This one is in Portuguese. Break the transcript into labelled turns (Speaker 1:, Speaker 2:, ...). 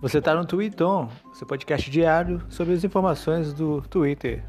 Speaker 1: Você está no Twitter, seu podcast diário sobre as informações do Twitter.